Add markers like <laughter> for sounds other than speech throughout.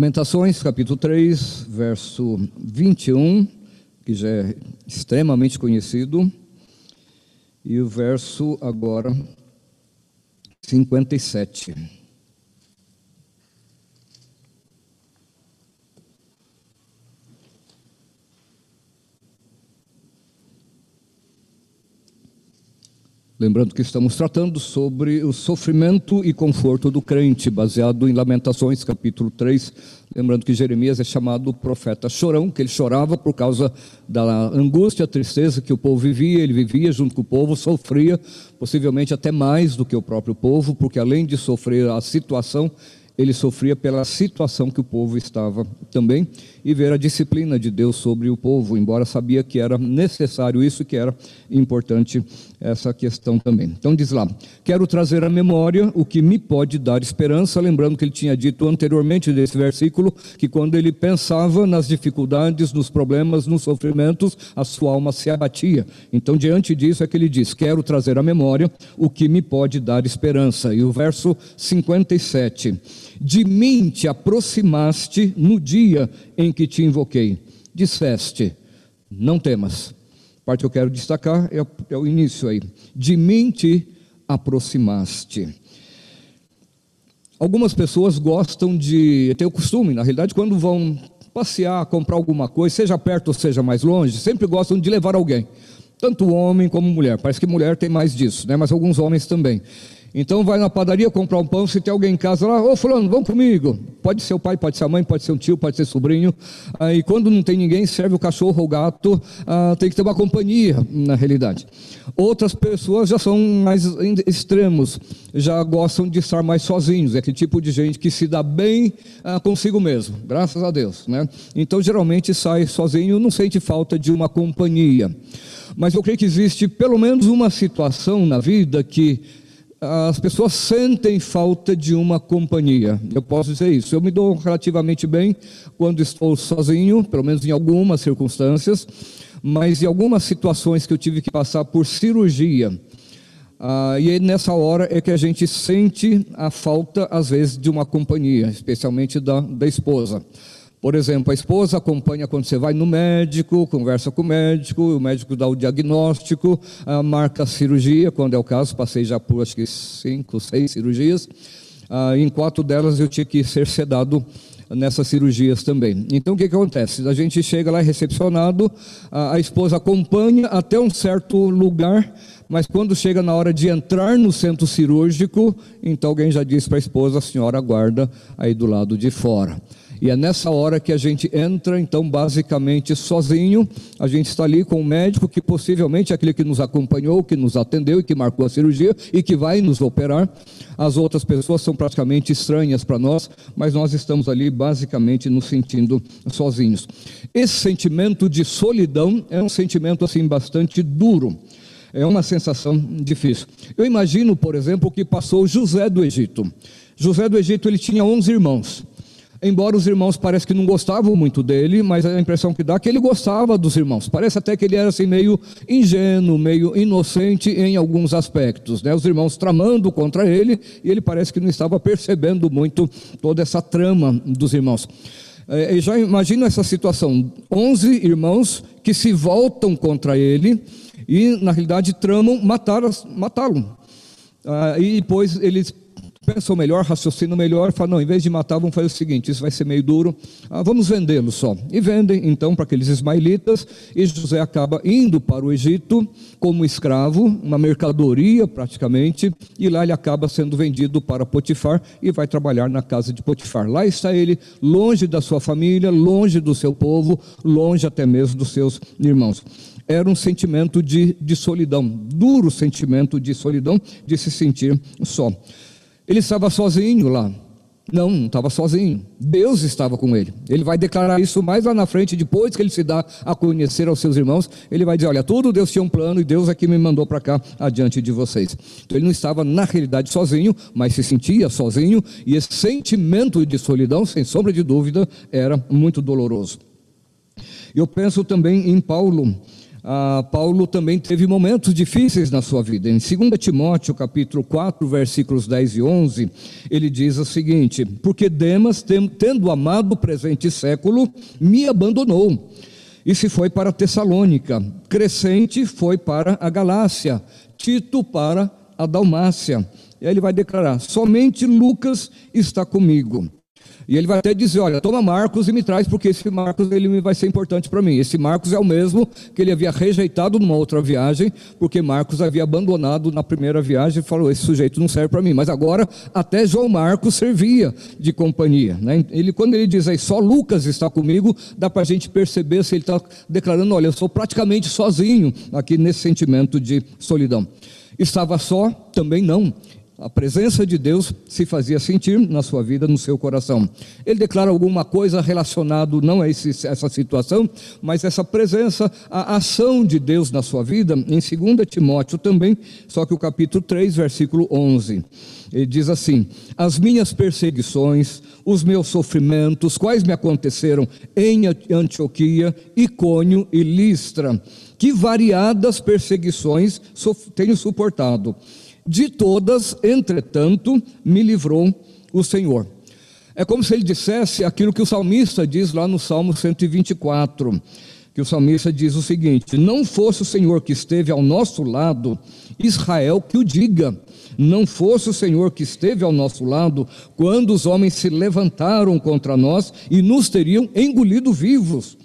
Lamentações, capítulo 3, verso 21, que já é extremamente conhecido, e o verso agora 57. Lembrando que estamos tratando sobre o sofrimento e conforto do crente, baseado em Lamentações, capítulo 3. Lembrando que Jeremias é chamado profeta chorão, que ele chorava por causa da angústia, tristeza que o povo vivia, ele vivia junto com o povo, sofria, possivelmente até mais do que o próprio povo, porque além de sofrer a situação, ele sofria pela situação que o povo estava também e ver a disciplina de Deus sobre o povo, embora sabia que era necessário isso, que era importante essa questão também. Então diz lá: Quero trazer à memória o que me pode dar esperança, lembrando que ele tinha dito anteriormente desse versículo que quando ele pensava nas dificuldades, nos problemas, nos sofrimentos, a sua alma se abatia. Então diante disso é que ele diz: Quero trazer à memória o que me pode dar esperança. E o verso 57 de mim te aproximaste no dia em que te invoquei. Disseste, não temas. A parte que eu quero destacar é, é o início aí. De mim te aproximaste. Algumas pessoas gostam de ter o costume, na realidade, quando vão passear, comprar alguma coisa, seja perto ou seja mais longe, sempre gostam de levar alguém. Tanto homem como mulher. Parece que mulher tem mais disso, né? mas alguns homens também. Então vai na padaria comprar um pão, se tem alguém em casa lá, ô fulano, vamos comigo. Pode ser o pai, pode ser a mãe, pode ser um tio, pode ser sobrinho. Aí quando não tem ninguém, serve o cachorro ou o gato, ah, tem que ter uma companhia, na realidade. Outras pessoas já são mais extremos, já gostam de estar mais sozinhos. É aquele tipo de gente que se dá bem ah, consigo mesmo, graças a Deus. Né? Então geralmente sai sozinho, não sente falta de uma companhia. Mas eu creio que existe pelo menos uma situação na vida que as pessoas sentem falta de uma companhia. Eu posso dizer isso. Eu me dou relativamente bem quando estou sozinho, pelo menos em algumas circunstâncias, mas em algumas situações que eu tive que passar por cirurgia. Ah, e nessa hora é que a gente sente a falta, às vezes, de uma companhia, especialmente da, da esposa. Por exemplo, a esposa acompanha quando você vai no médico, conversa com o médico, o médico dá o diagnóstico, ah, marca a cirurgia, quando é o caso, passei já por acho que cinco, seis cirurgias. Ah, em quatro delas eu tinha que ser sedado nessas cirurgias também. Então o que, acontece? A gente chega lá recepcionado, a, a esposa acompanha até um certo lugar, mas quando chega na hora de entrar no centro cirúrgico, então alguém já diz para a esposa: a senhora aguarda aí do lado de fora. E é nessa hora que a gente entra, então, basicamente sozinho. A gente está ali com o médico, que possivelmente é aquele que nos acompanhou, que nos atendeu e que marcou a cirurgia e que vai nos operar. As outras pessoas são praticamente estranhas para nós, mas nós estamos ali basicamente nos sentindo sozinhos. Esse sentimento de solidão é um sentimento assim bastante duro. É uma sensação difícil. Eu imagino, por exemplo, o que passou José do Egito. José do Egito ele tinha 11 irmãos. Embora os irmãos pareçam que não gostavam muito dele, mas a impressão que dá é que ele gostava dos irmãos. Parece até que ele era assim meio ingênuo, meio inocente em alguns aspectos. Né? Os irmãos tramando contra ele e ele parece que não estava percebendo muito toda essa trama dos irmãos. É, já imagino essa situação: 11 irmãos que se voltam contra ele e, na realidade, tramam matá-lo. Ah, e depois eles pensam melhor, raciocinam melhor, falam, não, em vez de matar, vamos fazer o seguinte, isso vai ser meio duro, ah, vamos vendê-lo só. E vendem, então, para aqueles ismaelitas, e José acaba indo para o Egito como escravo, uma mercadoria praticamente, e lá ele acaba sendo vendido para Potifar e vai trabalhar na casa de Potifar. Lá está ele, longe da sua família, longe do seu povo, longe até mesmo dos seus irmãos era um sentimento de, de solidão, duro sentimento de solidão, de se sentir só. Ele estava sozinho lá. Não, não estava sozinho. Deus estava com ele. Ele vai declarar isso mais lá na frente, depois que ele se dá a conhecer aos seus irmãos. Ele vai dizer: Olha, tudo Deus tinha um plano e Deus aqui me mandou para cá adiante de vocês. Então ele não estava na realidade sozinho, mas se sentia sozinho. E esse sentimento de solidão, sem sombra de dúvida, era muito doloroso. Eu penso também em Paulo ah, Paulo também teve momentos difíceis na sua vida. Em 2 Timóteo, capítulo 4, versículos 10 e 11, ele diz o seguinte: Porque Demas, tendo amado o presente século, me abandonou e se foi para Tessalônica. Crescente foi para a Galácia, Tito para a Dalmácia. E aí ele vai declarar: somente Lucas está comigo. E ele vai até dizer: Olha, toma Marcos e me traz, porque esse Marcos ele vai ser importante para mim. Esse Marcos é o mesmo que ele havia rejeitado numa outra viagem, porque Marcos havia abandonado na primeira viagem e falou: Esse sujeito não serve para mim. Mas agora, até João Marcos servia de companhia. Né? Ele, quando ele diz aí, só Lucas está comigo, dá para a gente perceber se ele está declarando: Olha, eu sou praticamente sozinho aqui nesse sentimento de solidão. Estava só? Também não. A presença de Deus se fazia sentir na sua vida, no seu coração. Ele declara alguma coisa relacionado não a esse, essa situação, mas essa presença, a ação de Deus na sua vida, em 2 Timóteo também, só que o capítulo 3, versículo 11. Ele diz assim: As minhas perseguições, os meus sofrimentos, quais me aconteceram em Antioquia, Icônio e Listra, que variadas perseguições tenho suportado de todas, entretanto, me livrou o Senhor. É como se ele dissesse aquilo que o salmista diz lá no Salmo 124, que o salmista diz o seguinte: Não fosse o Senhor que esteve ao nosso lado, Israel que o diga. Não fosse o Senhor que esteve ao nosso lado, quando os homens se levantaram contra nós e nos teriam engolido vivos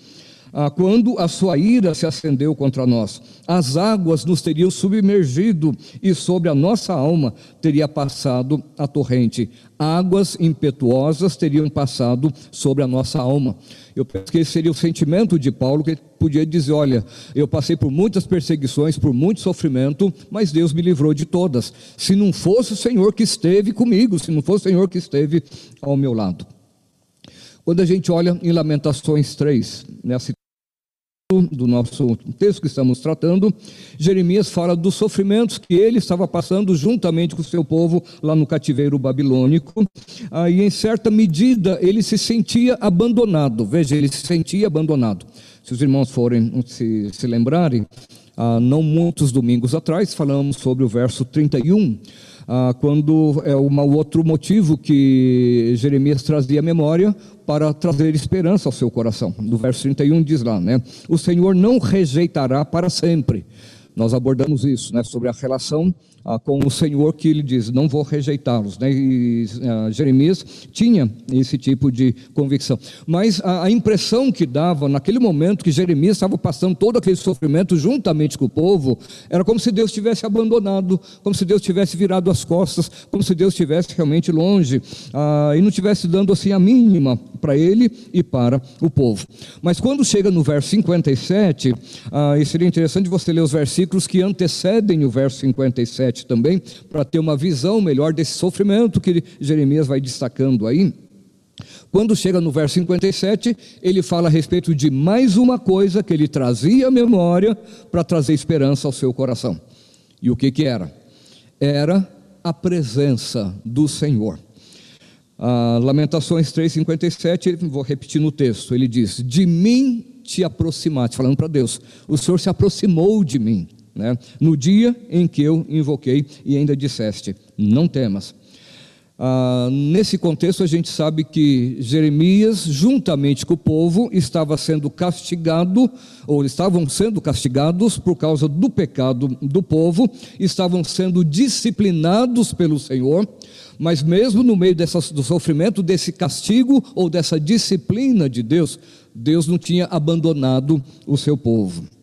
ah, quando a sua ira se acendeu contra nós. As águas nos teriam submergido e sobre a nossa alma teria passado a torrente. Águas impetuosas teriam passado sobre a nossa alma. Eu penso que esse seria o sentimento de Paulo, que ele podia dizer: Olha, eu passei por muitas perseguições, por muito sofrimento, mas Deus me livrou de todas. Se não fosse o Senhor que esteve comigo, se não fosse o Senhor que esteve ao meu lado. Quando a gente olha em Lamentações 3, nessa do nosso texto que estamos tratando, Jeremias fala dos sofrimentos que ele estava passando juntamente com o seu povo lá no cativeiro babilônico. Aí, em certa medida, ele se sentia abandonado. Veja, ele se sentia abandonado. Se os irmãos forem se, se lembrarem, ah, não muitos domingos atrás falamos sobre o verso 31 ah, quando é um outro motivo que Jeremias trazia à memória para trazer esperança ao seu coração. No verso 31 diz lá, né? O Senhor não rejeitará para sempre. Nós abordamos isso, né? Sobre a relação ah, com o Senhor que ele diz: Não vou rejeitá-los. Né? E ah, Jeremias tinha esse tipo de convicção. Mas a, a, impressão que dava naquele momento que Jeremias estava passando todo aquele sofrimento juntamente com o povo, era como se Deus tivesse abandonado, como se Deus tivesse virado as costas, como se Deus estivesse realmente longe ah, e não estivesse dando assim a mínima para ele e para o povo. Mas quando chega no verso 57, ah, e seria interessante você ler os versículos que antecedem o verso 57 também, para ter uma visão melhor desse sofrimento que Jeremias vai destacando aí. Quando chega no verso 57, ele fala a respeito de mais uma coisa que ele trazia à memória para trazer esperança ao seu coração. E o que, que era? Era a presença do Senhor. Ah, Lamentações 3,57, vou repetir no texto, ele diz: De mim te aproximaste, falando para Deus, o Senhor se aproximou de mim né? no dia em que eu invoquei e ainda disseste: Não temas. Ah, nesse contexto, a gente sabe que Jeremias, juntamente com o povo, estava sendo castigado, ou estavam sendo castigados por causa do pecado do povo, estavam sendo disciplinados pelo Senhor, mas mesmo no meio dessa, do sofrimento, desse castigo ou dessa disciplina de Deus, Deus não tinha abandonado o seu povo.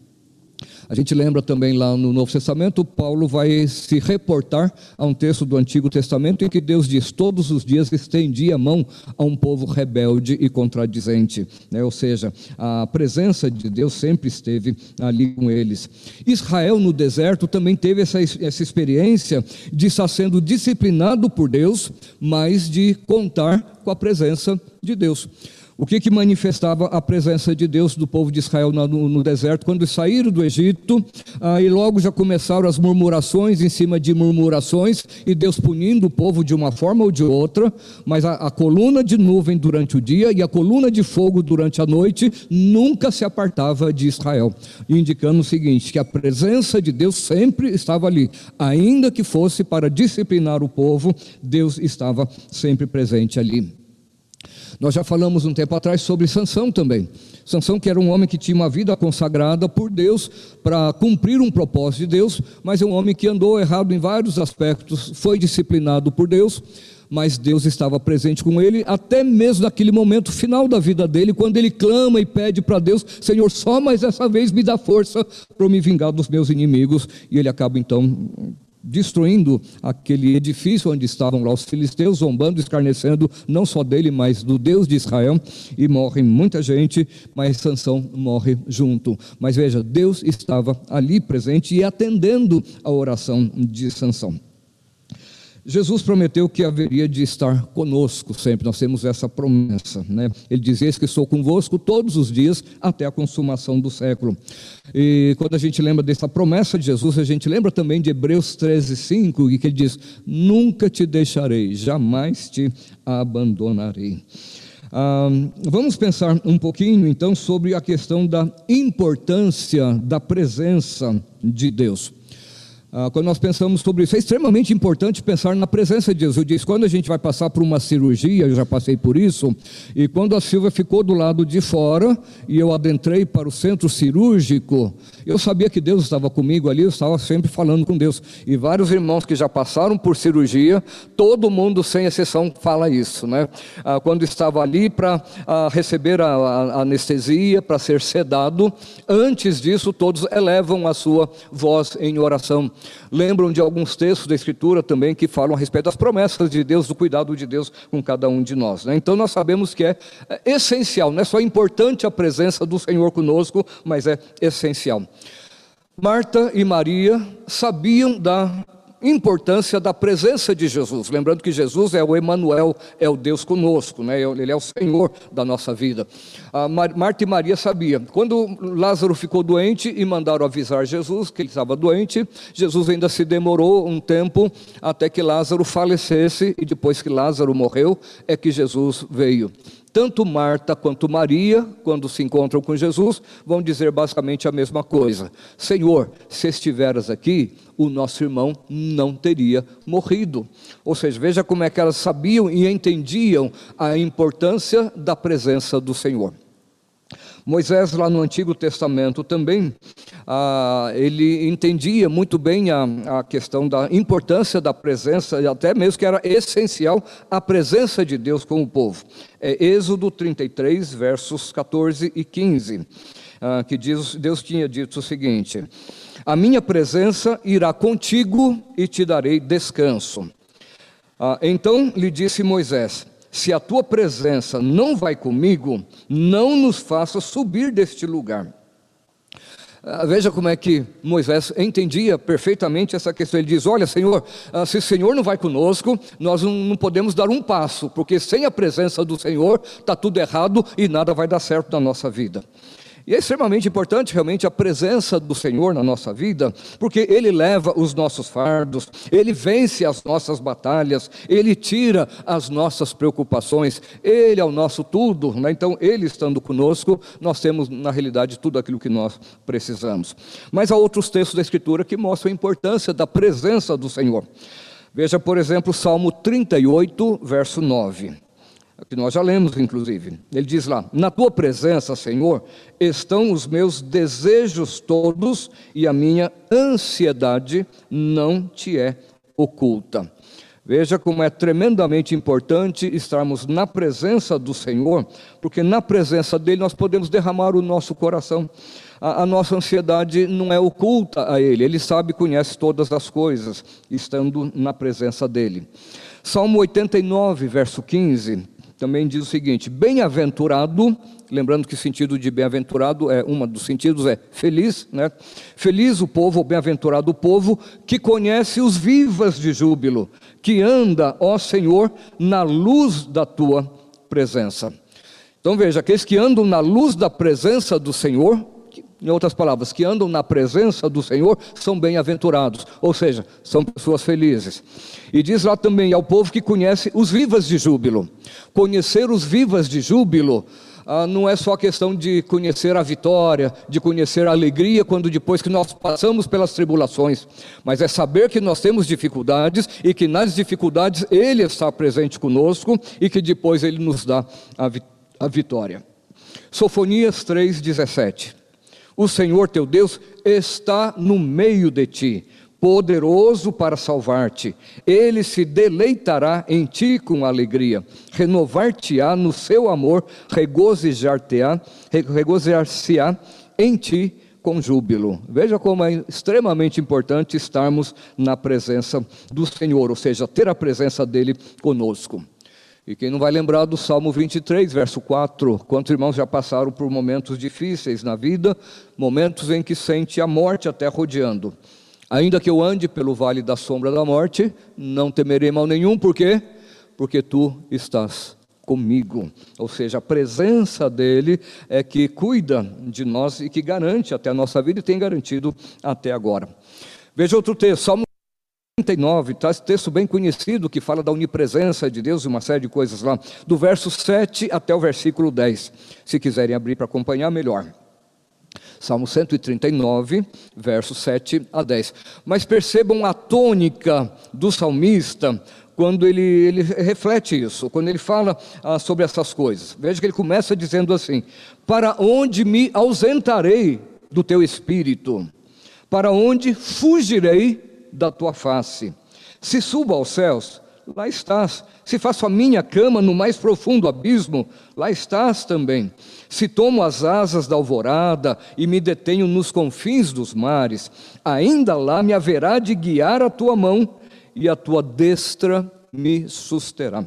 A gente lembra também lá no Novo Testamento, Paulo vai se reportar a um texto do Antigo Testamento em que Deus diz: Todos os dias estendia a mão a um povo rebelde e contradizente. Né? Ou seja, a presença de Deus sempre esteve ali com eles. Israel no deserto também teve essa, essa experiência de estar sendo disciplinado por Deus, mas de contar com a presença de Deus. O que, que manifestava a presença de Deus do povo de Israel no, no deserto? Quando saíram do Egito, aí logo já começaram as murmurações em cima de murmurações, e Deus punindo o povo de uma forma ou de outra, mas a, a coluna de nuvem durante o dia e a coluna de fogo durante a noite nunca se apartava de Israel, indicando o seguinte: que a presença de Deus sempre estava ali, ainda que fosse para disciplinar o povo, Deus estava sempre presente ali. Nós já falamos um tempo atrás sobre Sansão também. Sansão que era um homem que tinha uma vida consagrada por Deus para cumprir um propósito de Deus, mas é um homem que andou errado em vários aspectos, foi disciplinado por Deus, mas Deus estava presente com ele até mesmo naquele momento final da vida dele, quando ele clama e pede para Deus: Senhor, só mais essa vez me dá força para me vingar dos meus inimigos. E ele acaba então destruindo aquele edifício onde estavam lá os filisteus, zombando, escarnecendo, não só dele, mas do Deus de Israel, e morre muita gente, mas Sansão morre junto. Mas veja, Deus estava ali presente e atendendo a oração de Sansão. Jesus prometeu que haveria de estar conosco sempre, nós temos essa promessa, né? Ele dizia que estou convosco todos os dias até a consumação do século. E quando a gente lembra dessa promessa de Jesus, a gente lembra também de Hebreus 13, 5, que ele diz: Nunca te deixarei, jamais te abandonarei. Ah, vamos pensar um pouquinho então sobre a questão da importância da presença de Deus. Ah, quando nós pensamos sobre isso, é extremamente importante pensar na presença de. Eu disse, quando a gente vai passar por uma cirurgia, eu já passei por isso, e quando a Silvia ficou do lado de fora e eu adentrei para o centro cirúrgico, eu sabia que Deus estava comigo ali, eu estava sempre falando com Deus. E vários irmãos que já passaram por cirurgia, todo mundo, sem exceção, fala isso, né? Ah, quando estava ali para ah, receber a, a anestesia, para ser sedado, antes disso, todos elevam a sua voz em oração lembram de alguns textos da Escritura também que falam a respeito das promessas de Deus, do cuidado de Deus com cada um de nós. Né? Então nós sabemos que é, é essencial, não é só importante a presença do Senhor conosco, mas é essencial. Marta e Maria sabiam da importância da presença de Jesus. Lembrando que Jesus é o Emanuel, é o Deus conosco, né? ele é o Senhor da nossa vida. A Marta e Maria sabiam. Quando Lázaro ficou doente e mandaram avisar Jesus que ele estava doente, Jesus ainda se demorou um tempo até que Lázaro falecesse e depois que Lázaro morreu é que Jesus veio. Tanto Marta quanto Maria, quando se encontram com Jesus, vão dizer basicamente a mesma coisa: Senhor, se estiveras aqui, o nosso irmão não teria morrido. Ou seja, veja como é que elas sabiam e entendiam a importância da presença do Senhor. Moisés, lá no Antigo Testamento também, ah, ele entendia muito bem a, a questão da importância da presença, e até mesmo que era essencial a presença de Deus com o povo. É Êxodo 33, versos 14 e 15, ah, que diz, Deus tinha dito o seguinte: A minha presença irá contigo e te darei descanso. Ah, então lhe disse Moisés: se a tua presença não vai comigo, não nos faça subir deste lugar. Ah, veja como é que Moisés entendia perfeitamente essa questão. Ele diz: Olha, Senhor, ah, se o Senhor não vai conosco, nós não podemos dar um passo, porque sem a presença do Senhor está tudo errado e nada vai dar certo na nossa vida. E é extremamente importante realmente a presença do Senhor na nossa vida, porque Ele leva os nossos fardos, Ele vence as nossas batalhas, Ele tira as nossas preocupações, Ele é o nosso tudo, né? então Ele estando conosco, nós temos na realidade tudo aquilo que nós precisamos. Mas há outros textos da Escritura que mostram a importância da presença do Senhor. Veja, por exemplo, Salmo 38, verso 9 que nós já lemos, inclusive. Ele diz lá: Na tua presença, Senhor, estão os meus desejos todos e a minha ansiedade não te é oculta. Veja como é tremendamente importante estarmos na presença do Senhor, porque na presença dele nós podemos derramar o nosso coração. A, a nossa ansiedade não é oculta a ele, ele sabe e conhece todas as coisas, estando na presença dele. Salmo 89, verso 15, também diz o seguinte: bem-aventurado, lembrando que o sentido de bem-aventurado é uma dos sentidos é feliz, né? Feliz o povo, bem-aventurado o povo que conhece os vivas de júbilo, que anda, ó Senhor, na luz da tua presença. Então veja, aqueles que andam na luz da presença do Senhor, em outras palavras, que andam na presença do Senhor, são bem-aventurados, ou seja, são pessoas felizes. E diz lá também ao povo que conhece os vivas de júbilo. Conhecer os vivas de júbilo ah, não é só questão de conhecer a vitória, de conhecer a alegria quando depois que nós passamos pelas tribulações, mas é saber que nós temos dificuldades e que nas dificuldades Ele está presente conosco e que depois Ele nos dá a, vi a vitória. Sofonias 3,17 O Senhor teu Deus está no meio de ti poderoso para salvar-te. Ele se deleitará em ti com alegria, renovar-te-á no seu amor, regozijar-te-á, regozijar-se-á em ti com júbilo. Veja como é extremamente importante estarmos na presença do Senhor, ou seja, ter a presença dele conosco. E quem não vai lembrar do Salmo 23, verso 4, quantos irmãos já passaram por momentos difíceis na vida, momentos em que sente a morte até rodeando. Ainda que eu ande pelo vale da sombra da morte, não temerei mal nenhum, por quê? Porque tu estás comigo. Ou seja, a presença dele é que cuida de nós e que garante até a nossa vida e tem garantido até agora. Veja outro texto, Salmo 39, tá? esse texto bem conhecido que fala da onipresença de Deus e uma série de coisas lá, do verso 7 até o versículo 10. Se quiserem abrir para acompanhar, melhor. Salmo 139, versos 7 a 10. Mas percebam a tônica do salmista quando ele, ele reflete isso, quando ele fala ah, sobre essas coisas. Veja que ele começa dizendo assim: Para onde me ausentarei do teu espírito? Para onde fugirei da tua face? Se subo aos céus, lá estás. Se faço a minha cama no mais profundo abismo, lá estás também. Se tomo as asas da alvorada e me detenho nos confins dos mares, ainda lá me haverá de guiar a tua mão e a tua destra me susterá.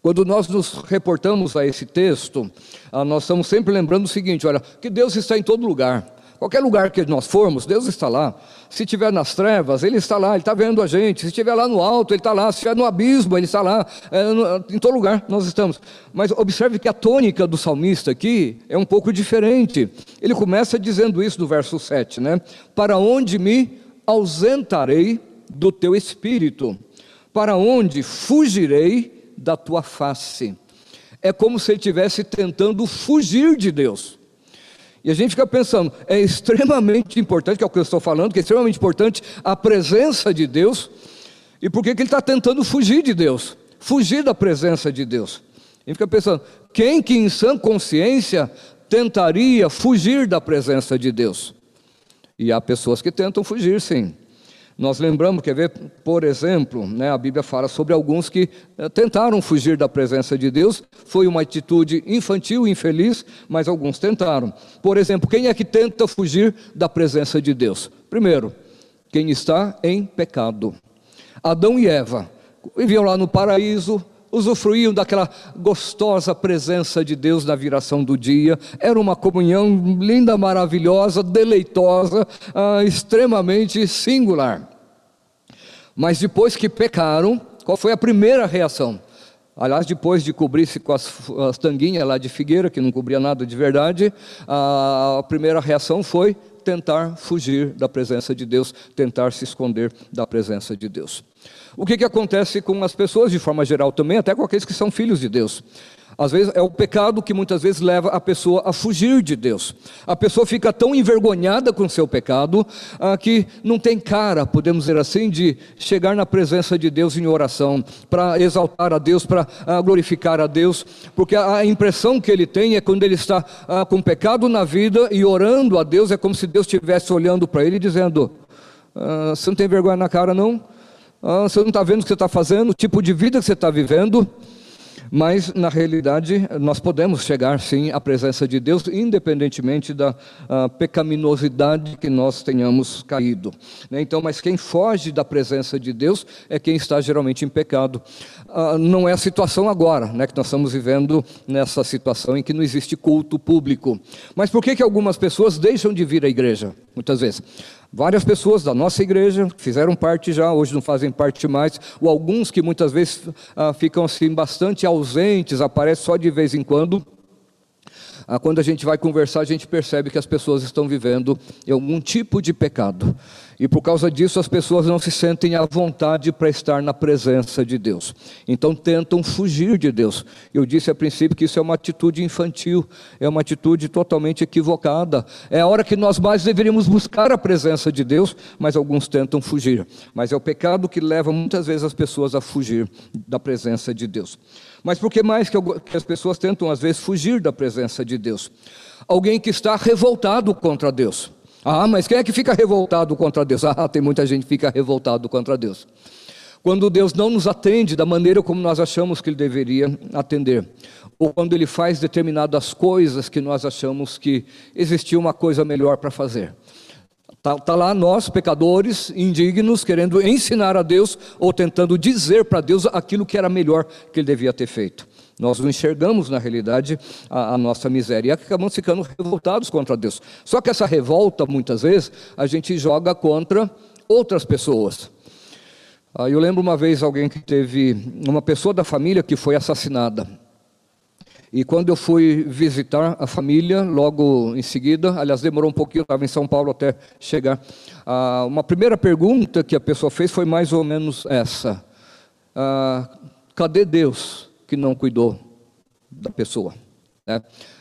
Quando nós nos reportamos a esse texto, ah, nós estamos sempre lembrando o seguinte: olha, que Deus está em todo lugar. Qualquer lugar que nós formos, Deus está lá. Se estiver nas trevas, Ele está lá, Ele está vendo a gente. Se estiver lá no alto, Ele está lá. Se estiver no abismo, Ele está lá. É, em todo lugar nós estamos. Mas observe que a tônica do salmista aqui é um pouco diferente. Ele começa dizendo isso no verso 7, né? Para onde me ausentarei do teu espírito? Para onde fugirei da tua face? É como se ele estivesse tentando fugir de Deus. E a gente fica pensando, é extremamente importante, que é o que eu estou falando, que é extremamente importante a presença de Deus. E por que, que ele está tentando fugir de Deus? Fugir da presença de Deus. A gente fica pensando, quem que em sã consciência tentaria fugir da presença de Deus? E há pessoas que tentam fugir, sim. Nós lembramos, quer ver, por exemplo, né, a Bíblia fala sobre alguns que eh, tentaram fugir da presença de Deus, foi uma atitude infantil, infeliz, mas alguns tentaram. Por exemplo, quem é que tenta fugir da presença de Deus? Primeiro, quem está em pecado. Adão e Eva viviam lá no paraíso, usufruíam daquela gostosa presença de Deus na viração do dia. Era uma comunhão linda, maravilhosa, deleitosa, ah, extremamente singular. Mas depois que pecaram, qual foi a primeira reação? Aliás, depois de cobrir-se com as, as, tanguinhas lá de figueira, que não cobria nada de verdade, a, a primeira reação foi tentar fugir da presença de Deus, tentar se esconder da presença de Deus. O que, que acontece com as pessoas de forma geral também, até com aqueles que são filhos de Deus? Às vezes é o pecado que muitas vezes leva a pessoa a fugir de Deus. A pessoa fica tão envergonhada com seu pecado ah, que não tem cara, podemos dizer assim, de chegar na presença de Deus em oração, para exaltar a Deus, para ah, glorificar a Deus, porque a impressão que ele tem é quando ele está ah, com pecado na vida e orando a Deus, é como se Deus estivesse olhando para ele e dizendo: ah, Você não tem vergonha na cara, não? Ah, você não está vendo o que você está fazendo, o tipo de vida que você está vivendo. Mas, na realidade, nós podemos chegar sim à presença de Deus, independentemente da uh, pecaminosidade que nós tenhamos caído. Né? Então, mas quem foge da presença de Deus é quem está geralmente em pecado. Uh, não é a situação agora, né, que nós estamos vivendo nessa situação em que não existe culto público. Mas por que, que algumas pessoas deixam de vir à igreja, muitas vezes? Várias pessoas da nossa igreja fizeram parte já, hoje não fazem parte mais, ou alguns que muitas vezes ah, ficam assim bastante ausentes, aparecem só de vez em quando. Ah, quando a gente vai conversar, a gente percebe que as pessoas estão vivendo algum tipo de pecado. E por causa disso, as pessoas não se sentem à vontade para estar na presença de Deus. Então tentam fugir de Deus. Eu disse a princípio que isso é uma atitude infantil, é uma atitude totalmente equivocada. É a hora que nós mais deveríamos buscar a presença de Deus, mas alguns tentam fugir. Mas é o pecado que leva muitas vezes as pessoas a fugir da presença de Deus. Mas por que mais que as pessoas tentam, às vezes, fugir da presença de Deus? Alguém que está revoltado contra Deus. Ah, mas quem é que fica revoltado contra Deus? <laughs> Ah, tem muita gente que fica revoltado contra Deus. Quando Deus não nos atende da maneira como nós achamos que Ele deveria atender, ou quando Ele faz determinadas coisas que nós achamos que existia uma coisa melhor para fazer. Está tá lá nós, pecadores, indignos, querendo ensinar a Deus ou tentando dizer para Deus aquilo que era melhor que ele devia ter feito. Nós não enxergamos, na realidade, a, a, nossa miséria e acabamos ficando revoltados contra Deus. Só que essa revolta, muitas vezes, a gente joga contra outras pessoas. Ah, eu lembro uma vez alguém que teve uma pessoa da família que foi assassinada. E quando eu fui visitar a família, logo em seguida, aliás, demorou um pouquinho, estava em São Paulo até chegar. Ah, uma primeira pergunta que a pessoa fez foi mais ou menos essa: ah, Cadê Deus que não cuidou da pessoa? É,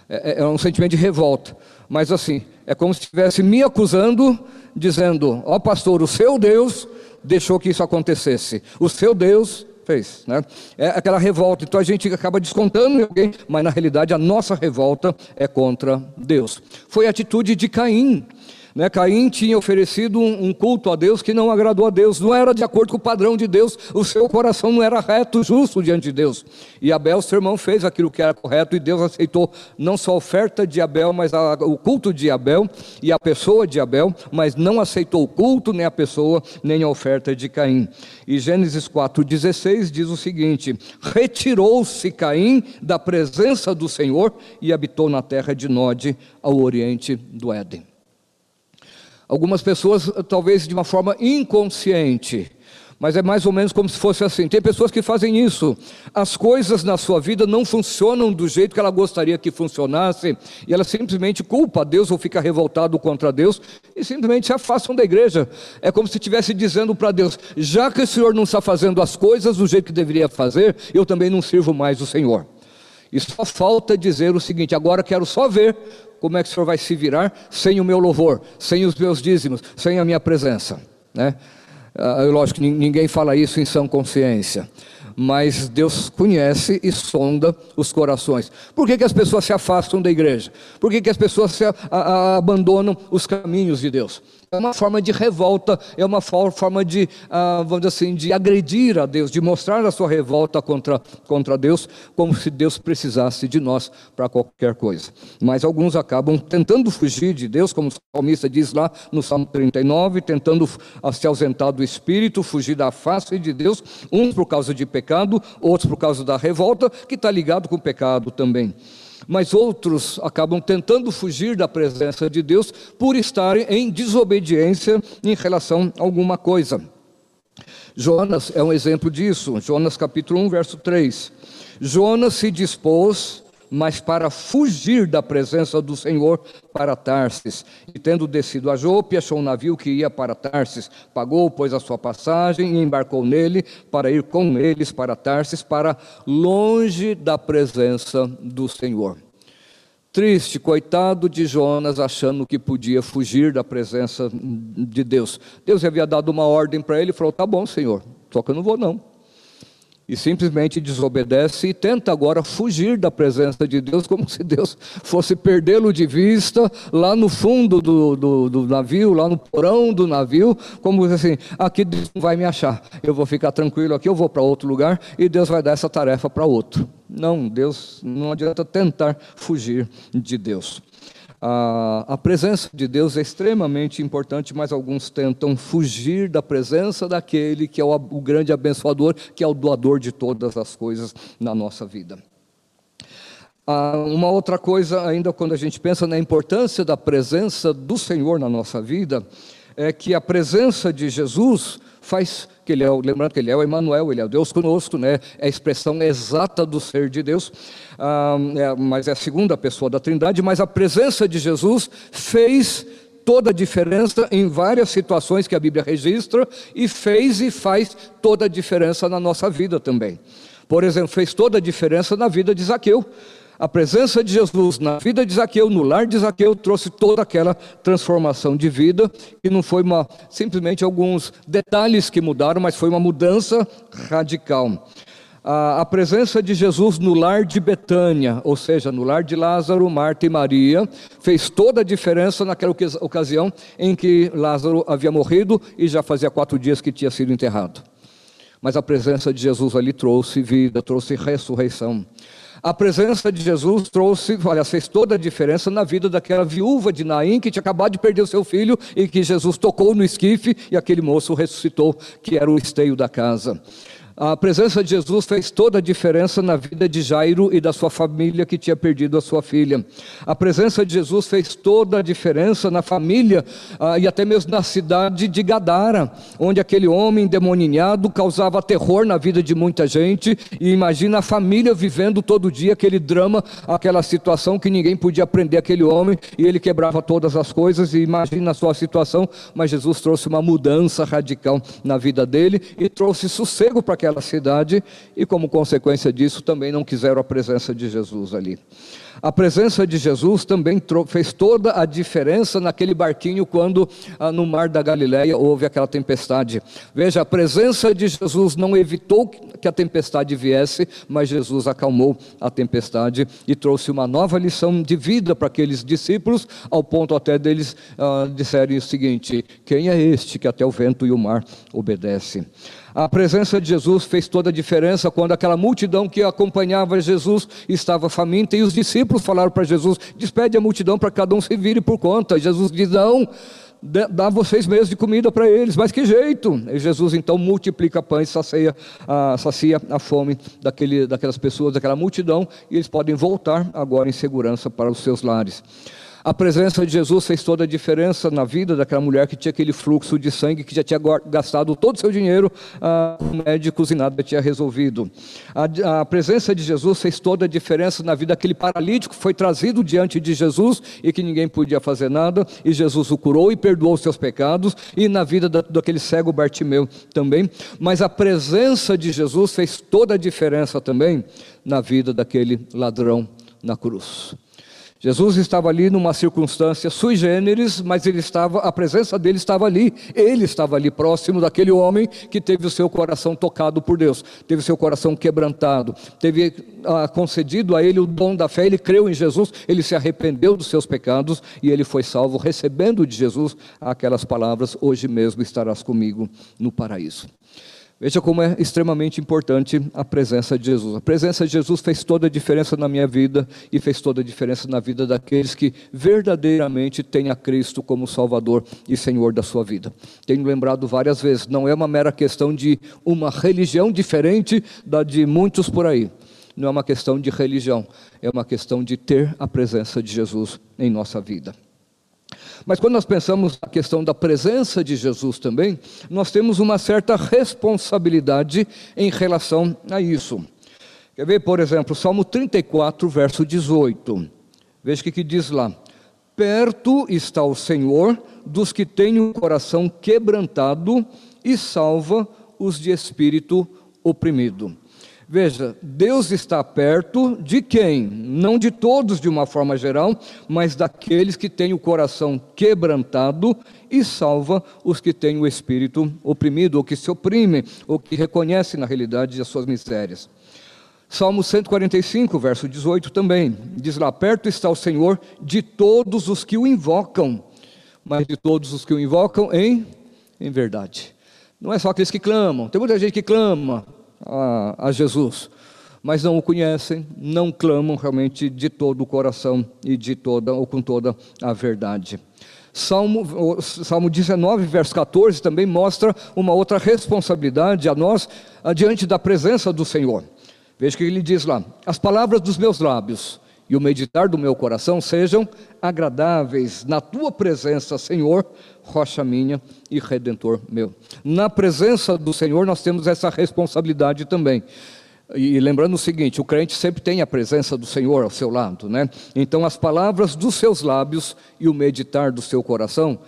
é, é um sentimento de revolta, mas assim, é como se estivesse me acusando, dizendo: Ó oh, pastor, o seu Deus deixou que isso acontecesse, o seu Deus fez. Né? É aquela revolta. Então a gente acaba descontando em alguém, mas na realidade a nossa revolta é contra Deus. Foi a atitude de Caim. Né, Caim tinha oferecido um, um, culto a Deus que não agradou a Deus, não era de acordo com o padrão de Deus, o seu coração não era reto, justo diante de Deus. E Abel, seu irmão, fez aquilo que era correto e Deus aceitou não só a oferta de Abel, mas a, o culto de Abel e a pessoa de Abel, mas não aceitou o culto, nem a pessoa, nem a oferta de Caim. E Gênesis 4,16 diz o seguinte: Retirou-se Caim da presença do Senhor e habitou na terra de Nod, ao oriente do Éden. Algumas pessoas, talvez de uma forma inconsciente, mas é mais ou menos como se fosse assim. Tem pessoas que fazem isso. As coisas na sua vida não funcionam do jeito que ela gostaria que funcionasse, e ela simplesmente culpa a Deus ou fica revoltado contra Deus e simplesmente se afastam da igreja. É como se estivesse dizendo para Deus: já que o Senhor não está fazendo as coisas do jeito que deveria fazer, eu também não sirvo mais o Senhor. E só falta dizer o seguinte: agora quero só ver como é que o Senhor vai se virar sem o meu louvor, sem os meus dízimos, sem a minha presença? Né? Ah, lógico que ninguém fala isso em sã consciência, mas Deus conhece e sonda os corações. Por que, que as pessoas se afastam da igreja? Por que, que as pessoas se a, a, abandonam os caminhos de Deus? É uma forma de revolta, é uma forma de, ah, vamos dizer assim, de agredir a Deus, de mostrar a sua revolta contra, contra Deus, como se Deus precisasse de nós para qualquer coisa. Mas alguns acabam tentando fugir de Deus, como o salmista diz lá no Salmo 39, tentando se ausentar do Espírito, fugir da face de Deus, uns por causa de pecado, outros por causa da revolta, que está ligado com o pecado também mas outros acabam tentando fugir da presença de Deus por estarem em desobediência em relação a alguma coisa. Jonas é um exemplo disso, Jonas capítulo 1, verso 3. Jonas se dispôs mas para fugir da presença do Senhor para Tarsis. E tendo descido a Jope, achou um navio que ia para Tarsis, pagou, pois, a sua passagem e embarcou nele para ir com eles para Tarsis, para longe da presença do Senhor. Triste, coitado de Jonas, achando que podia fugir da presença de Deus. Deus havia dado uma ordem para ele e falou: Tá bom, Senhor, só que eu não vou não e simplesmente desobedece e tenta agora fugir da presença de Deus, como se Deus fosse perdê-lo de vista lá no fundo do, do, do, navio, lá no porão do navio, como assim: aqui Deus não vai me achar, eu vou ficar tranquilo aqui, eu vou para outro lugar e Deus vai dar essa tarefa para outro. Não, Deus não adianta tentar fugir de Deus. A, a presença de Deus é extremamente importante, mas alguns tentam fugir da presença daquele que é o, o grande abençoador, que é o doador de todas as coisas na nossa vida. Ah, uma outra coisa, ainda quando a gente pensa na importância da presença do Senhor na nossa vida, é que a presença de Jesus faz que ele é, lembrando que ele é o Emmanuel, ele é o Deus conosco, né? É a expressão exata do ser de Deus, ah, é, mas é a segunda pessoa da Trindade. Mas a presença de Jesus fez toda a diferença em várias situações que a Bíblia registra e fez e faz toda a diferença na nossa vida também. Por exemplo, fez toda a diferença na vida de Zaqueu. A presença de Jesus na vida de Zaqueu, no lar de Zaqueu, trouxe toda aquela transformação de vida, e não foi uma, simplesmente alguns detalhes que mudaram, mas foi uma mudança radical. A, a presença de Jesus no lar de Betânia, ou seja, no lar de Lázaro, Marta e Maria, fez toda a diferença naquela ocasião em que Lázaro havia morrido e já fazia quatro dias que tinha sido enterrado. Mas a presença de Jesus ali trouxe vida, trouxe ressurreição. A presença de Jesus trouxe, olha, fez toda a diferença na vida daquela viúva de Naim que tinha acabado de perder o seu filho e que Jesus tocou no esquife e aquele moço ressuscitou, que era o esteio da casa. A presença de Jesus fez toda a diferença na vida de Jairo e da sua família que tinha perdido a sua filha. A presença de Jesus fez toda a diferença na família ah, e até mesmo na cidade de Gadara, onde aquele homem demoninhado causava terror na vida de muita gente. E imagina a família vivendo todo dia aquele drama, aquela situação que ninguém podia prender aquele homem e ele quebrava todas as coisas. E imagina a sua situação, mas Jesus trouxe uma mudança radical na vida dele e trouxe sossego para aquela cidade e, como consequência disso, também não quiseram a presença de Jesus ali. A presença de Jesus também fez toda a diferença naquele barquinho quando ah, no mar da Galileia houve aquela tempestade. Veja, a presença de Jesus não evitou que a tempestade viesse, mas Jesus acalmou a tempestade e trouxe uma nova lição de vida para aqueles discípulos, ao ponto até deles ah, disserem o seguinte: quem é este que até o vento e o mar obedece? A presença de Jesus fez toda a diferença quando aquela multidão que acompanhava Jesus estava faminta e os discípulos falaram para Jesus: despede a multidão para cada um se vire por conta. Jesus diz: não, dá vocês mesmos de comida para eles, mas que jeito? E Jesus então multiplica pães, sacia a, sacia a fome daquele, daquelas pessoas, daquela multidão, e eles podem voltar agora em segurança para os seus lares. A presença de Jesus fez toda a diferença na vida daquela mulher que tinha aquele fluxo de sangue, que já tinha gastado todo o seu dinheiro ah, com médicos e nada tinha resolvido. A, a, presença de Jesus fez toda a diferença na vida daquele paralítico que foi trazido diante de Jesus e que ninguém podia fazer nada, e Jesus o curou e perdoou os seus pecados, e na vida da, daquele cego Bartimeu também. Mas a presença de Jesus fez toda a diferença também na vida daquele ladrão na cruz. Jesus estava ali numa circunstância sui generis, mas ele estava, a presença dele estava ali. Ele estava ali próximo daquele homem que teve o seu coração tocado por Deus, teve o seu coração quebrantado, teve ah, concedido a ele o dom da fé. Ele creu em Jesus, ele se arrependeu dos seus pecados e ele foi salvo, recebendo de Jesus aquelas palavras: Hoje mesmo estarás comigo no paraíso. Veja como é extremamente importante a presença de Jesus. A presença de Jesus fez toda a diferença na minha vida e fez toda a diferença na vida daqueles que verdadeiramente têm a Cristo como Salvador e Senhor da sua vida. Tenho lembrado várias vezes, não é uma mera questão de uma religião diferente da de muitos por aí. Não é uma questão de religião, é uma questão de ter a presença de Jesus em nossa vida. Mas quando nós pensamos na questão da presença de Jesus também, nós temos uma certa responsabilidade em relação a isso. Quer ver, por exemplo, Salmo 34, verso 18. Veja o que, que diz lá: Perto está o Senhor dos que têm o coração quebrantado e salva os de espírito oprimido. Veja, Deus está perto de quem? Não de todos de uma forma geral, mas daqueles que têm o coração quebrantado e salva os que têm o espírito oprimido, ou que se oprimem, ou que reconhecem na realidade as suas misérias. Salmo 145, verso 18 também, diz lá: Perto está o Senhor de todos os que o invocam, mas de todos os que o invocam em, em verdade. Não é só aqueles que clamam, tem muita gente que clama, a, a Jesus, mas não o conhecem, não clamam realmente de todo o coração e de toda ou com toda a verdade. Salmo, Salmo 19, verso 14, também mostra uma outra responsabilidade a nós diante da presença do Senhor. Veja que ele diz lá: As palavras dos meus lábios e o meditar do meu coração sejam agradáveis na tua presença, Senhor, rocha minha e redentor meu. Na presença do Senhor nós temos essa responsabilidade também. E lembrando o seguinte, o crente sempre tem a presença do Senhor ao seu lado, né? Então as palavras dos seus lábios e o meditar do seu coração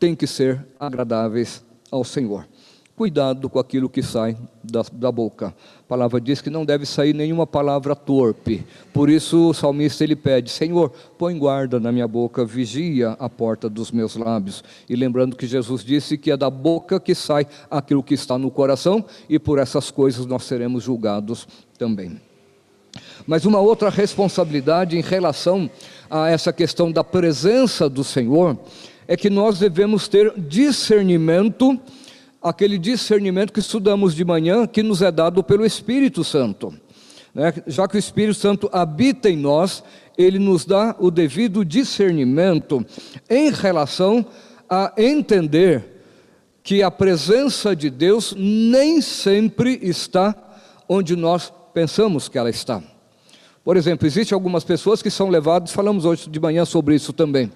têm que ser agradáveis ao Senhor cuidado com aquilo que sai da, da, boca. A palavra diz que não deve sair nenhuma palavra torpe. Por isso o salmista ele pede: Senhor, põe guarda na minha boca, vigia a porta dos meus lábios. E lembrando que Jesus disse que é da boca que sai aquilo que está no coração, e por essas coisas nós seremos julgados também. Mas uma outra responsabilidade em relação a essa questão da presença do Senhor é que nós devemos ter discernimento aquele discernimento que estudamos de manhã, que nos é dado pelo Espírito Santo. Né? Já que o Espírito Santo habita em nós, ele nos dá o devido discernimento em relação a entender que a presença de Deus nem sempre está onde nós pensamos que ela está. Por exemplo, existem algumas pessoas que são levadas, falamos hoje de manhã sobre isso também,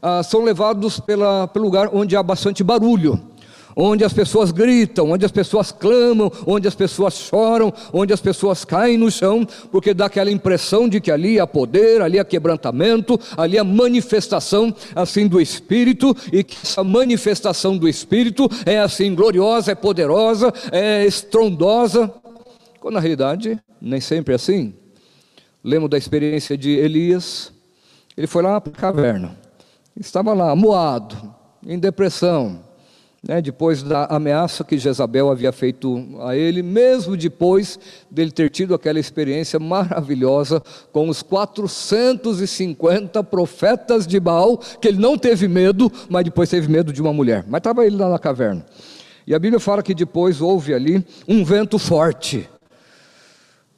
ah, são levados pela, pelo lugar onde há bastante barulho onde as pessoas gritam, onde as pessoas clamam, onde as pessoas choram, onde as pessoas caem no chão, porque dá aquela impressão de que ali há poder, ali há quebrantamento, ali há manifestação assim do Espírito, e que essa manifestação do Espírito é assim gloriosa, é poderosa, é estrondosa, quando na realidade nem sempre é assim. Lembro da experiência de Elias, ele foi lá para a caverna, estava lá, moado, em depressão, né, depois da ameaça que Jezabel havia feito a ele, mesmo depois dele ter tido aquela experiência maravilhosa com os 450 profetas de Baal, que ele não teve medo, mas depois teve medo de uma mulher. Mas estava ele lá na caverna. E a Bíblia fala que depois houve ali um vento forte.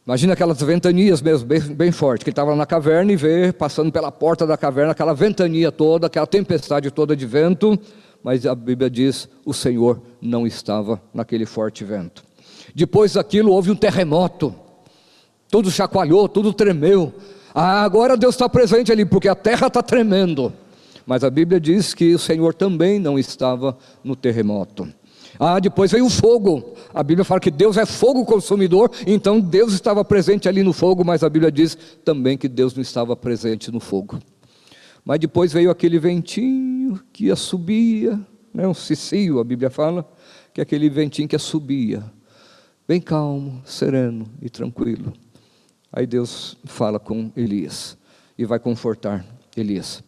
Imagina aquelas ventanias mesmo, bem, bem forte, que estava na caverna e vê, passando pela porta da caverna, aquela ventania toda, aquela tempestade toda de vento mas a Bíblia diz: o Senhor não estava naquele forte vento. Depois daquilo houve um terremoto, tudo chacoalhou, tudo tremeu. Ah, agora Deus está presente ali, porque a terra está tremendo. Mas a Bíblia diz que o Senhor também não estava no terremoto. Ah, depois veio o fogo. A Bíblia fala que Deus é fogo consumidor, então Deus estava presente ali no fogo, mas a Bíblia diz também que Deus não estava presente no fogo. Mas depois veio aquele ventinho que ia subia, né, um cicio, a Bíblia fala, que é aquele ventinho que subia, bem calmo, sereno e tranquilo. Aí Deus fala com Elias e vai confortar Elias.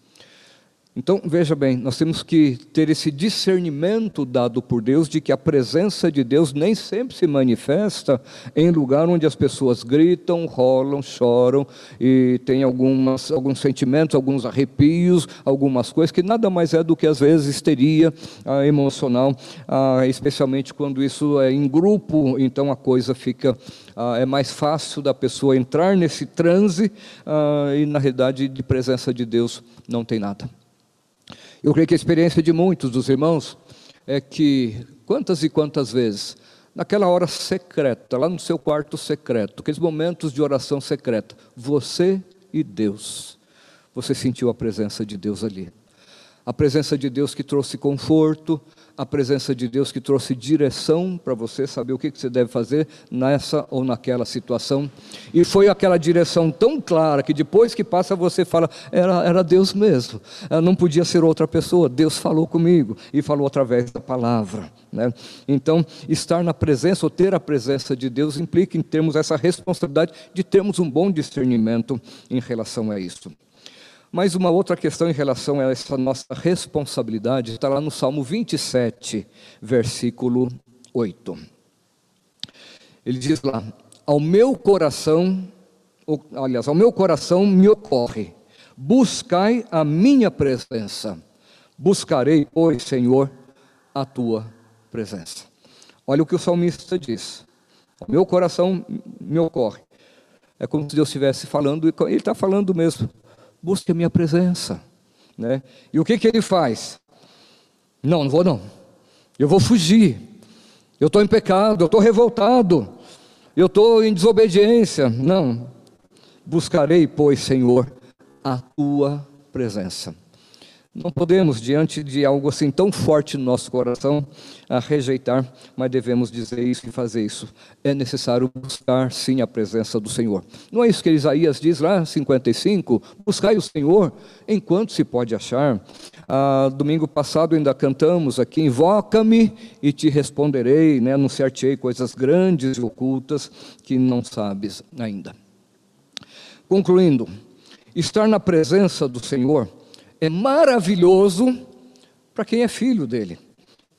Então, veja bem, nós temos que ter esse discernimento dado por Deus de que a presença de Deus nem sempre se manifesta em lugar onde as pessoas gritam, rolam, choram e tem algumas, alguns sentimentos, alguns arrepios, algumas coisas que nada mais é do que às vezes histeria ah, emocional, ah, especialmente quando isso é em grupo, então a coisa fica ah, é mais fácil da pessoa entrar nesse transe ah, e na realidade de presença de Deus não tem nada. Eu creio que a experiência de muitos dos irmãos é que, quantas e quantas vezes, naquela hora secreta, lá no seu quarto secreto, aqueles momentos de oração secreta, você e Deus, você sentiu a presença de Deus ali. A presença de Deus que trouxe conforto, a presença de Deus que trouxe direção para você saber o que você deve fazer nessa ou naquela situação. E foi aquela direção tão clara que depois que passa você fala, era, era Deus mesmo, não podia ser outra pessoa, Deus falou comigo e falou através da palavra. Né? Então, estar na presença ou ter a presença de Deus implica em termos essa responsabilidade de termos um bom discernimento em relação a isso. Mas uma outra questão em relação a essa nossa responsabilidade está lá no Salmo 27, versículo 8. Ele diz lá: Ao meu coração, aliás, ao meu coração me ocorre, buscai a minha presença. Buscarei, pois, Senhor, a tua presença. Olha o que o salmista diz. Ao meu coração me ocorre. É como se Deus estivesse falando, ele está falando mesmo busque a minha presença. Né? E o que, que ele faz? Não, não vou não. Eu vou fugir. Eu estou em pecado, eu estou revoltado, eu estou em desobediência. Não. Buscarei, pois, Senhor, a tua presença. Não podemos, diante de algo assim tão forte no nosso coração, rejeitar, mas devemos dizer isso e fazer isso. É necessário buscar, sim, a presença do Senhor. Não é isso que Isaías diz lá, 55? Buscai o Senhor enquanto se pode achar. Ah, domingo passado ainda cantamos aqui: Invoca-me e te responderei, né? anunciar-te-ei coisas grandes e ocultas que não sabes ainda. Concluindo, estar na presença do Senhor é maravilhoso para quem é filho dele,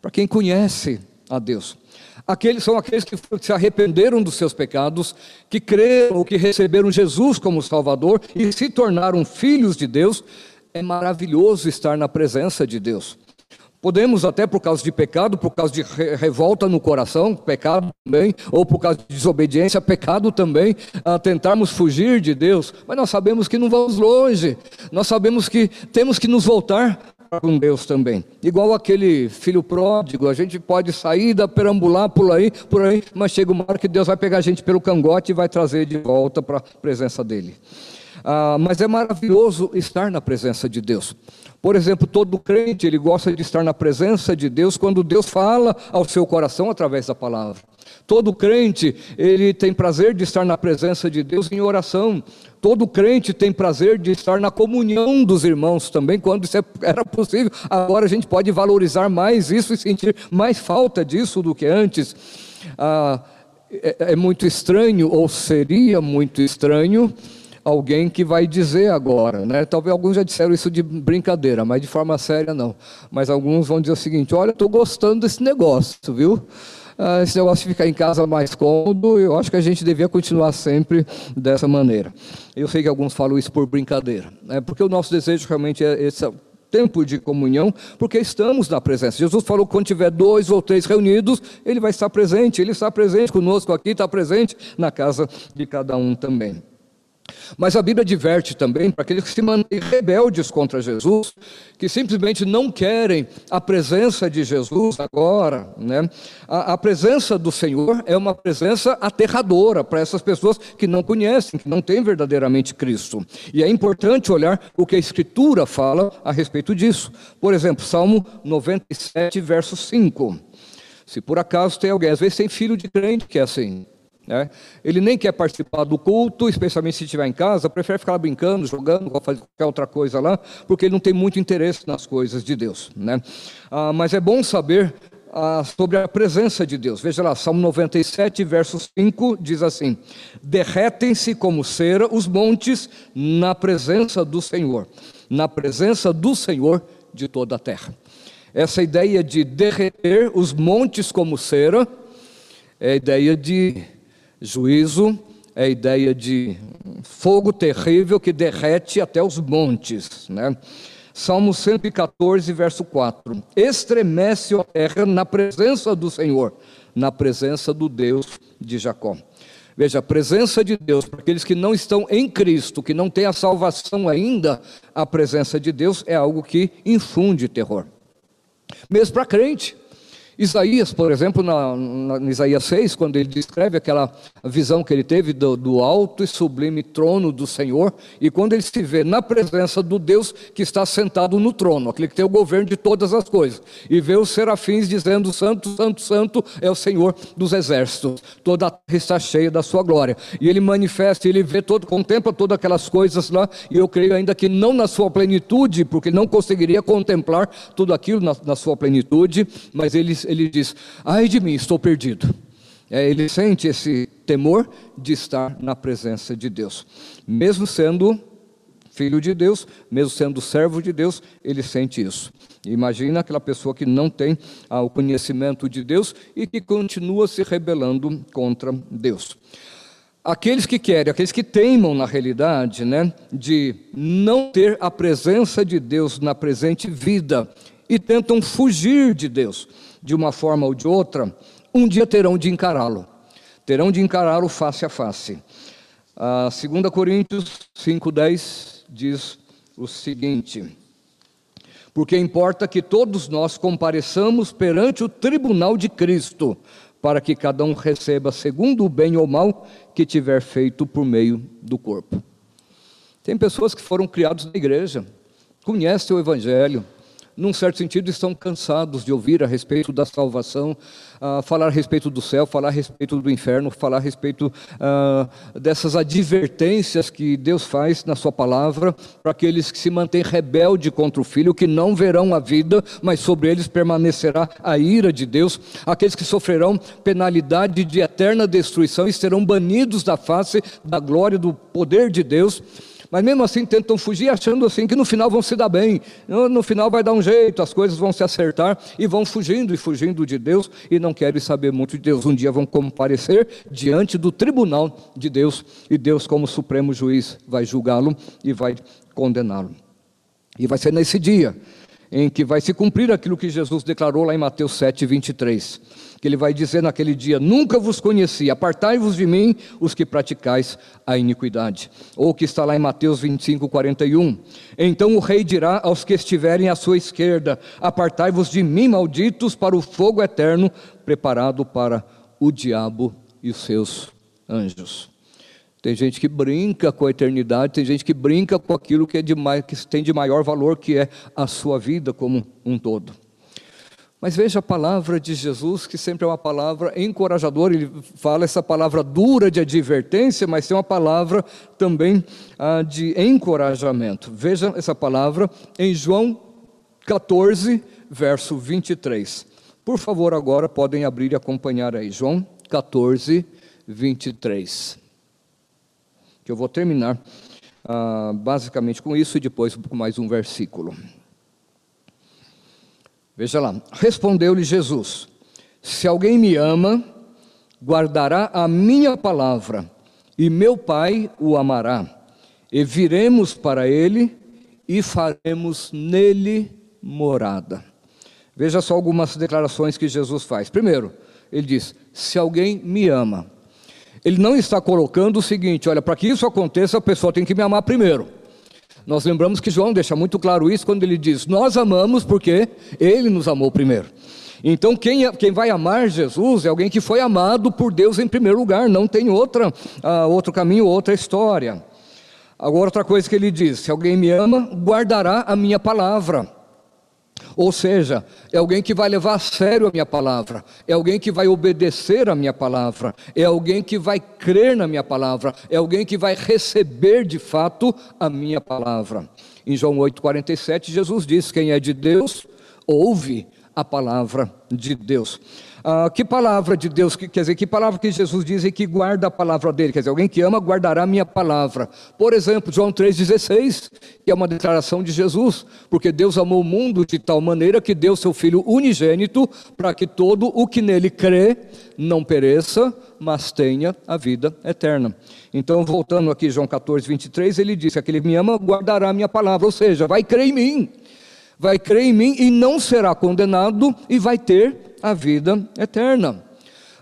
para quem conhece a Deus. Aqueles são aqueles que se arrependeram dos seus pecados, que creram que receberam Jesus como Salvador e se tornaram filhos de Deus. É maravilhoso estar na presença de Deus. Podemos até por causa de pecado, por causa de revolta no coração, pecado também, ou por causa de desobediência, pecado também, tentarmos fugir de Deus, mas nós sabemos que não vamos longe, nós sabemos que temos que nos voltar com Deus também. Igual aquele filho pródigo, a gente pode sair da perambular por aí, por aí, mas chega uma hora que Deus vai pegar a gente pelo cangote e vai trazer de volta para a presença dele. Ah, mas é maravilhoso estar na presença de Deus. Por exemplo, todo crente, ele gosta de estar na presença de Deus quando Deus fala ao seu coração através da palavra. Todo crente, ele tem prazer de estar na presença de Deus em oração. Todo crente tem prazer de estar na comunhão dos irmãos também, quando isso é, era possível. Agora a gente pode valorizar mais isso e sentir mais falta disso do que antes. Ah, é, é muito estranho, ou seria muito estranho, alguém que vai dizer agora, né? Talvez alguns já disseram isso de brincadeira, mas de forma séria não. Mas alguns vão dizer o seguinte: olha, estou gostando desse negócio, viu? Ah, esse negócio de ficar em casa mais cômodo, eu acho que a gente devia continuar sempre dessa maneira. Eu sei que alguns falam isso por brincadeira, né? porque o nosso desejo realmente é esse tempo de comunhão, porque estamos na presença. Jesus falou que quando tiver dois ou três reunidos, ele vai estar presente, ele está presente conosco aqui, está presente na casa de cada um também. Mas a Bíblia adverte também para aqueles que se mantêm rebeldes contra Jesus, que simplesmente não querem a presença de Jesus agora. Né? A, a presença do Senhor é uma presença aterradora para essas pessoas que não conhecem, que não têm verdadeiramente Cristo. E é importante olhar o que a Escritura fala a respeito disso. Por exemplo, Salmo 97, verso 5. Se por acaso tem alguém, às vezes tem filho de crente que é assim. Né? Ele nem quer participar do culto, especialmente se estiver em casa, prefere ficar brincando, jogando, fazer qualquer outra coisa lá, porque ele não tem muito interesse nas coisas de Deus. Né? Ah, mas é bom saber ah, sobre a presença de Deus. Veja lá, Salmo 97, verso 5 diz assim: Derretem-se como cera os montes na presença do Senhor, na presença do Senhor de toda a terra. Essa ideia de derreter os montes como cera é a ideia de Juízo é a ideia de fogo terrível que derrete até os montes. Né? Salmo 114, verso 4. Estremece a terra na presença do Senhor, na presença do Deus de Jacó. Veja, a presença de Deus, para aqueles que não estão em Cristo, que não têm a salvação ainda, a presença de Deus é algo que infunde terror. Mesmo para crente. Isaías, por exemplo, na, na, Isaías 6, quando ele descreve aquela visão que ele teve do, do, alto e sublime trono do Senhor, e quando ele se vê na presença do Deus que está sentado no trono, aquele que tem o governo de todas as coisas, e vê os serafins dizendo: Santo, Santo, Santo é o Senhor dos exércitos, toda a terra está cheia da sua glória. E ele manifesta, ele vê todo, contempla todas aquelas coisas lá, e eu creio ainda que não na sua plenitude, porque não conseguiria contemplar tudo aquilo na, na sua plenitude, mas ele ele diz: Ai de mim, estou perdido. É, ele sente esse temor de estar na presença de Deus, mesmo sendo filho de Deus, mesmo sendo servo de Deus, ele sente isso. Imagina aquela pessoa que não tem ah, o conhecimento de Deus e que continua se rebelando contra Deus. Aqueles que querem, aqueles que teimam na realidade, né, de não ter a presença de Deus na presente vida e tentam fugir de Deus de uma forma ou de outra, um dia terão de encará-lo. Terão de encará-lo face a face. A 2 Coríntios 5,10 diz o seguinte: Porque importa que todos nós compareçamos perante o tribunal de Cristo, para que cada um receba segundo o bem ou mal que tiver feito por meio do corpo. Tem pessoas que foram criadas na igreja, conhecem o Evangelho, num certo sentido, estão cansados de ouvir a respeito da salvação, uh, falar a respeito do céu, falar a respeito do inferno, falar a respeito uh, dessas advertências que Deus faz na Sua palavra para aqueles que se mantêm rebelde contra o Filho, que não verão a vida, mas sobre eles permanecerá a ira de Deus, aqueles que sofrerão penalidade de eterna destruição e serão banidos da face da glória do poder de Deus mas mesmo assim tentam fugir, achando assim que no final vão se dar bem, no final vai dar um jeito, as coisas vão se acertar e vão fugindo e fugindo de Deus e não querem saber muito de Deus. Um dia vão comparecer diante do tribunal de Deus e Deus, como supremo juiz, vai julgá-lo e vai condená-lo. E vai ser nesse dia em que vai se cumprir aquilo que Jesus declarou lá em Mateus 7, 23 que ele vai dizer naquele dia: Nunca vos conheci, apartai-vos de mim, os que praticais a iniquidade. Ou que está lá em Mateus 25, 41. Então o rei dirá aos que estiverem à sua esquerda: Apartai-vos de mim, malditos, para o fogo eterno, preparado para o diabo e os seus anjos. Tem gente que brinca com a eternidade, tem gente que brinca com aquilo que, é de, que tem de maior valor, que é a sua vida como um todo. Mas veja a palavra de Jesus, que sempre é uma palavra encorajadora, ele fala essa palavra dura de advertência, mas tem uma palavra também ah, de encorajamento. Veja essa palavra em João 14, verso 23. Por favor, agora podem abrir e acompanhar aí. João 14, 23. Que eu vou terminar ah, basicamente com isso e depois com mais um versículo. Veja lá, respondeu-lhe Jesus: Se alguém me ama, guardará a minha palavra, e meu Pai o amará, e viremos para ele e faremos nele morada. Veja só algumas declarações que Jesus faz. Primeiro, ele diz: Se alguém me ama. Ele não está colocando o seguinte: olha, para que isso aconteça, a pessoa tem que me amar primeiro. Nós lembramos que João deixa muito claro isso quando ele diz: Nós amamos porque ele nos amou primeiro. Então, quem, é, quem vai amar Jesus é alguém que foi amado por Deus em primeiro lugar, não tem outra, uh, outro caminho, outra história. Agora, outra coisa que ele diz: Se alguém me ama, guardará a minha palavra. Ou seja, é alguém que vai levar a sério a minha palavra, é alguém que vai obedecer a minha palavra, é alguém que vai crer na minha palavra, é alguém que vai receber de fato a minha palavra. Em João 8,47, Jesus diz: Quem é de Deus, ouve a palavra de Deus. Ah, que palavra de Deus, que, quer dizer, que palavra que Jesus diz e que guarda a palavra dele? Quer dizer, alguém que ama guardará a minha palavra. Por exemplo, João 3,16, que é uma declaração de Jesus, porque Deus amou o mundo de tal maneira que deu seu Filho unigênito para que todo o que nele crê não pereça, mas tenha a vida eterna. Então, voltando aqui, João 14, 23, ele disse: Aquele que me ama guardará a minha palavra, ou seja, vai crer em mim, vai crer em mim e não será condenado e vai ter a vida eterna.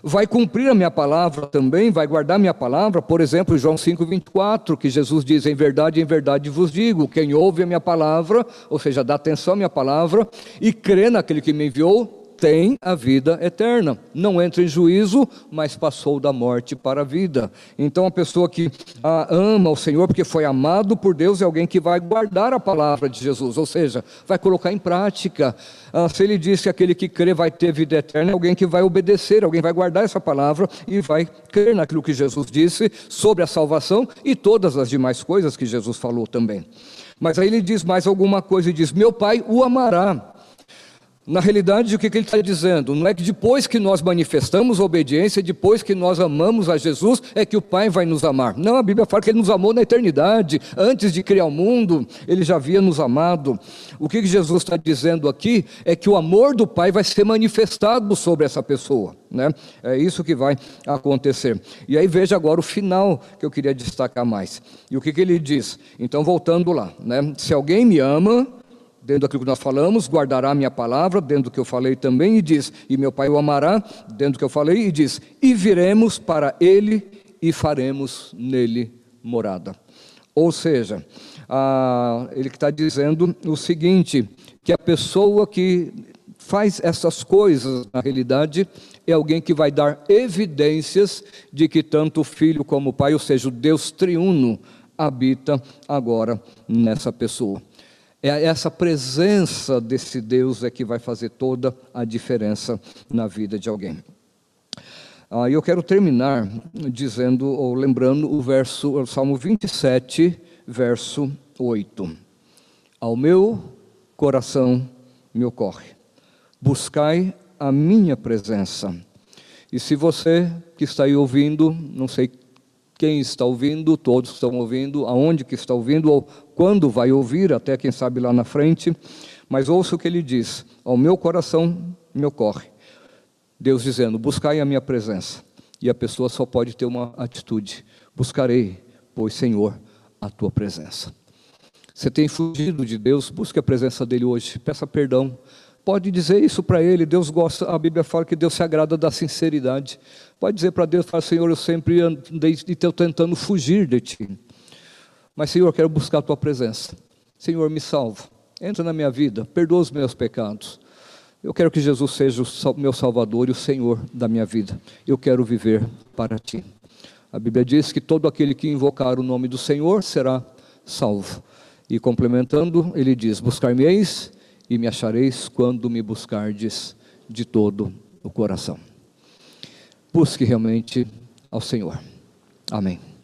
Vai cumprir a minha palavra também, vai guardar minha palavra, por exemplo, João 5,24, que Jesus diz: Em verdade, em verdade vos digo, quem ouve a minha palavra, ou seja, dá atenção à minha palavra, e crê naquele que me enviou, tem a vida eterna. Não entra em juízo, mas passou da morte para a vida. Então, a pessoa que ah, ama o Senhor porque foi amado por Deus é alguém que vai guardar a palavra de Jesus, ou seja, vai colocar em prática. Ah, se ele disse que aquele que crê vai ter vida eterna, é alguém que vai obedecer, alguém vai guardar essa palavra e vai crer naquilo que Jesus disse sobre a salvação e todas as demais coisas que Jesus falou também. Mas aí ele diz mais alguma coisa e diz: Meu pai o amará na realidade, o que, ele está dizendo? Não é que depois que nós manifestamos obediência, depois que nós amamos a Jesus, é que o Pai vai nos amar. Não, a Bíblia fala que Ele nos amou na eternidade, antes de criar o mundo, Ele já havia nos amado. O que, Jesus está dizendo aqui é que o amor do Pai vai ser manifestado sobre essa pessoa. Né? É isso que vai acontecer. E aí veja agora o final que eu queria destacar mais. E o que, que ele diz? Então, voltando lá, né? se alguém me ama dentro daquilo que nós falamos, guardará a minha palavra, dentro do que eu falei também, e diz, e meu Pai o amará, dentro do que eu falei, e diz, e viremos para ele e faremos nele morada. Ou seja, ah, ele está dizendo o seguinte: que a pessoa que faz essas coisas, na realidade, é alguém que vai dar evidências de que tanto o Filho como o Pai, ou seja, o Deus triuno, habita agora nessa pessoa. É essa presença desse Deus é que vai fazer toda a diferença na vida de alguém. Ah, eu quero terminar dizendo ou lembrando o verso, o Salmo 27, verso 8. Ao meu coração me ocorre. Buscai a minha presença. E se você que está aí ouvindo, não sei quem está ouvindo, todos estão ouvindo, aonde que está ouvindo, ou quando vai ouvir, até quem sabe lá na frente, mas ouça o que ele diz: ao meu coração me ocorre. Deus dizendo: buscai a minha presença. E a pessoa só pode ter uma atitude: buscarei, pois, Senhor, a tua presença. Você tem fugido de Deus, busque a presença dele hoje, peça perdão. Pode dizer isso para ele, Deus gosta, a Bíblia fala que Deus se agrada da sinceridade. Pode dizer para Deus, fala, Senhor, eu sempre andei tentando fugir de ti. Mas, Senhor, quero buscar a tua presença. Senhor, me salva. Entra na minha vida, perdoa os meus pecados. Eu quero que Jesus seja o meu Salvador e o Senhor da minha vida. Eu quero viver para ti. A Bíblia diz que todo aquele que invocar o nome do Senhor será salvo. E complementando, ele diz: Buscar-me-eis e me achareis quando me buscardes de todo o coração. Busque realmente ao Senhor. Amém.